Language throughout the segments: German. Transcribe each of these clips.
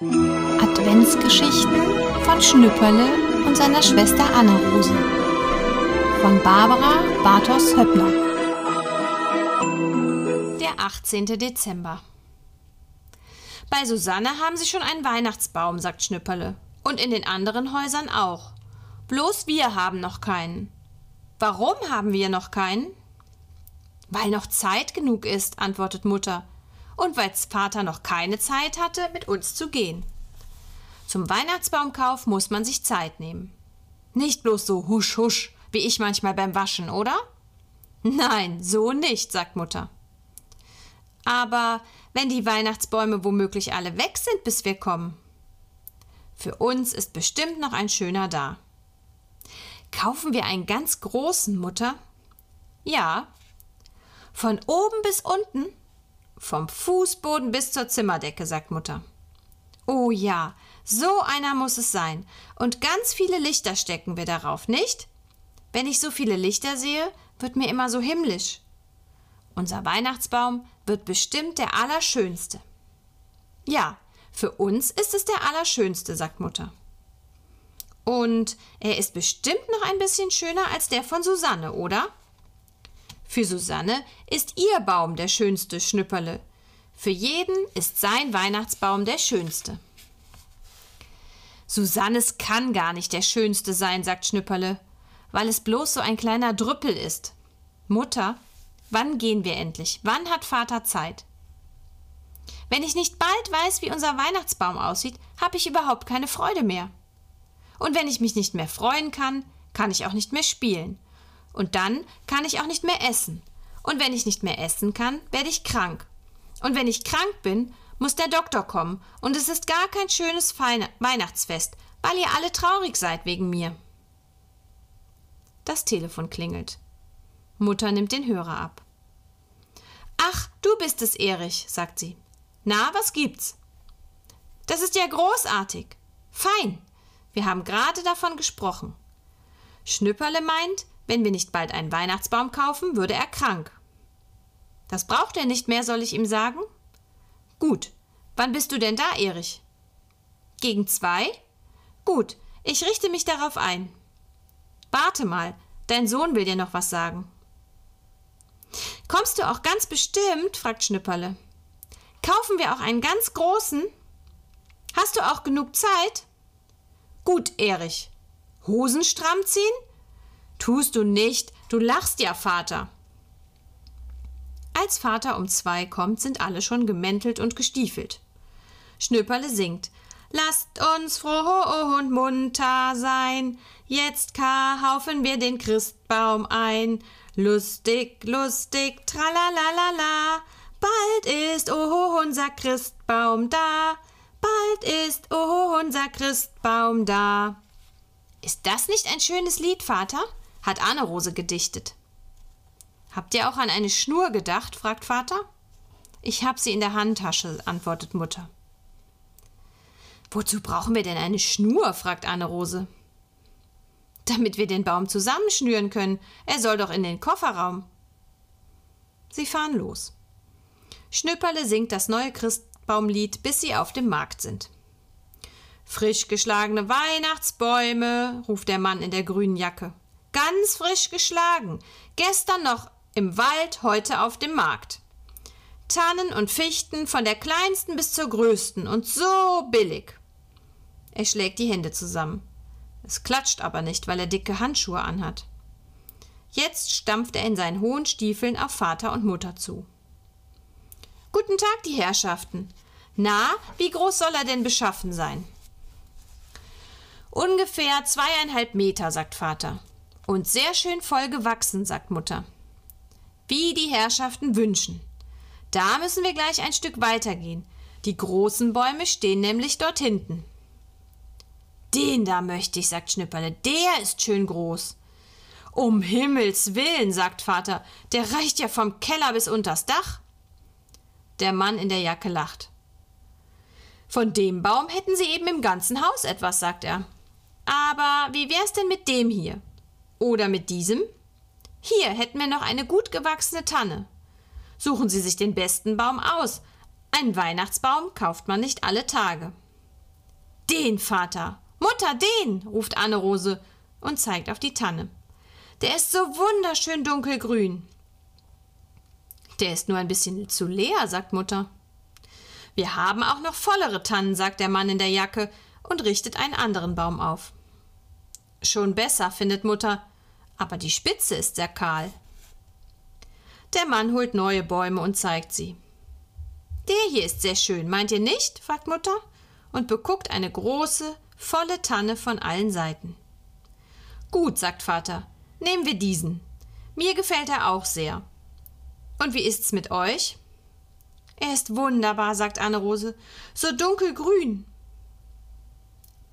Adventsgeschichten von Schnüpperle und seiner Schwester Anna-Rose von Barbara Bartos Höppner. Der 18. Dezember. Bei Susanne haben sie schon einen Weihnachtsbaum, sagt Schnüpperle. Und in den anderen Häusern auch. Bloß wir haben noch keinen. Warum haben wir noch keinen? Weil noch Zeit genug ist, antwortet Mutter. Und weil Vater noch keine Zeit hatte, mit uns zu gehen. Zum Weihnachtsbaumkauf muss man sich Zeit nehmen. Nicht bloß so husch husch, wie ich manchmal beim Waschen, oder? Nein, so nicht, sagt Mutter. Aber wenn die Weihnachtsbäume womöglich alle weg sind, bis wir kommen. Für uns ist bestimmt noch ein schöner da. Kaufen wir einen ganz großen, Mutter? Ja. Von oben bis unten? Vom Fußboden bis zur Zimmerdecke, sagt Mutter. Oh ja, so einer muss es sein. Und ganz viele Lichter stecken wir darauf, nicht? Wenn ich so viele Lichter sehe, wird mir immer so himmlisch. Unser Weihnachtsbaum wird bestimmt der allerschönste. Ja, für uns ist es der allerschönste, sagt Mutter. Und er ist bestimmt noch ein bisschen schöner als der von Susanne, oder? Für Susanne ist ihr Baum der schönste Schnüpperle. Für jeden ist sein Weihnachtsbaum der schönste. Susannes kann gar nicht der schönste sein, sagt Schnüpperle, weil es bloß so ein kleiner Drüppel ist. Mutter, wann gehen wir endlich? Wann hat Vater Zeit? Wenn ich nicht bald weiß, wie unser Weihnachtsbaum aussieht, habe ich überhaupt keine Freude mehr. Und wenn ich mich nicht mehr freuen kann, kann ich auch nicht mehr spielen. Und dann kann ich auch nicht mehr essen. Und wenn ich nicht mehr essen kann, werde ich krank. Und wenn ich krank bin, muss der Doktor kommen. Und es ist gar kein schönes Feine Weihnachtsfest, weil ihr alle traurig seid wegen mir. Das Telefon klingelt. Mutter nimmt den Hörer ab. Ach, du bist es, Erich, sagt sie. Na, was gibt's? Das ist ja großartig. Fein. Wir haben gerade davon gesprochen. Schnüpperle meint, wenn wir nicht bald einen Weihnachtsbaum kaufen, würde er krank. Das braucht er nicht mehr, soll ich ihm sagen? Gut. Wann bist du denn da, Erich? Gegen zwei? Gut, ich richte mich darauf ein. Warte mal, dein Sohn will dir noch was sagen. Kommst du auch ganz bestimmt? fragt Schnüpperle. Kaufen wir auch einen ganz großen? Hast du auch genug Zeit? Gut, Erich. Hosen stramm ziehen? Tust du nicht, du lachst ja, Vater. Als Vater um zwei kommt, sind alle schon gemäntelt und gestiefelt. Schnüpperle singt Lasst uns froh und munter sein, jetzt kaufen wir den Christbaum ein. Lustig, lustig, tralalala, bald ist, oh, unser Christbaum da. Bald ist, oh, unser Christbaum da. Ist das nicht ein schönes Lied, Vater? Hat Anne-Rose gedichtet. Habt ihr auch an eine Schnur gedacht? fragt Vater. Ich hab sie in der Handtasche, antwortet Mutter. Wozu brauchen wir denn eine Schnur? fragt Anne-Rose. Damit wir den Baum zusammenschnüren können. Er soll doch in den Kofferraum. Sie fahren los. Schnüpperle singt das neue Christ Weihnachtsbaumlied, bis sie auf dem Markt sind. Frisch geschlagene Weihnachtsbäume, ruft der Mann in der grünen Jacke. Ganz frisch geschlagen. Gestern noch im Wald, heute auf dem Markt. Tannen und Fichten von der kleinsten bis zur größten und so billig. Er schlägt die Hände zusammen. Es klatscht aber nicht, weil er dicke Handschuhe anhat. Jetzt stampft er in seinen hohen Stiefeln auf Vater und Mutter zu. Guten Tag, die Herrschaften. Na, wie groß soll er denn beschaffen sein? Ungefähr zweieinhalb Meter, sagt Vater. Und sehr schön voll gewachsen, sagt Mutter. Wie die Herrschaften wünschen. Da müssen wir gleich ein Stück weitergehen. Die großen Bäume stehen nämlich dort hinten. Den da möchte ich, sagt Schnipperle. Der ist schön groß. Um Himmels willen, sagt Vater, der reicht ja vom Keller bis unters Dach. Der Mann in der Jacke lacht. Von dem Baum hätten Sie eben im ganzen Haus etwas, sagt er. Aber wie wär's denn mit dem hier? Oder mit diesem? Hier hätten wir noch eine gut gewachsene Tanne. Suchen Sie sich den besten Baum aus. Einen Weihnachtsbaum kauft man nicht alle Tage. Den, Vater. Mutter, den, ruft Anne-Rose und zeigt auf die Tanne. Der ist so wunderschön dunkelgrün. Der ist nur ein bisschen zu leer, sagt Mutter. Wir haben auch noch vollere Tannen, sagt der Mann in der Jacke und richtet einen anderen Baum auf. Schon besser, findet Mutter, aber die Spitze ist sehr kahl. Der Mann holt neue Bäume und zeigt sie. Der hier ist sehr schön, meint ihr nicht? fragt Mutter und beguckt eine große, volle Tanne von allen Seiten. Gut, sagt Vater, nehmen wir diesen. Mir gefällt er auch sehr. Und wie ist's mit euch? Er ist wunderbar, sagt Anne-Rose. So dunkelgrün.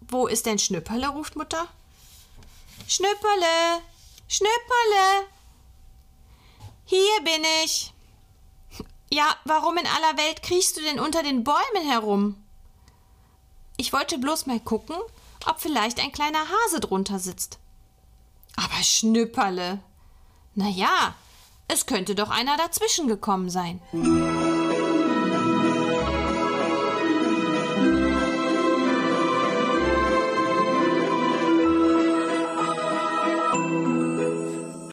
Wo ist denn Schnüpperle? ruft Mutter. Schnüpperle! Schnüpperle! Hier bin ich. Ja, warum in aller Welt kriechst du denn unter den Bäumen herum? Ich wollte bloß mal gucken, ob vielleicht ein kleiner Hase drunter sitzt. Aber Schnüpperle. Na ja, es könnte doch einer dazwischen gekommen sein.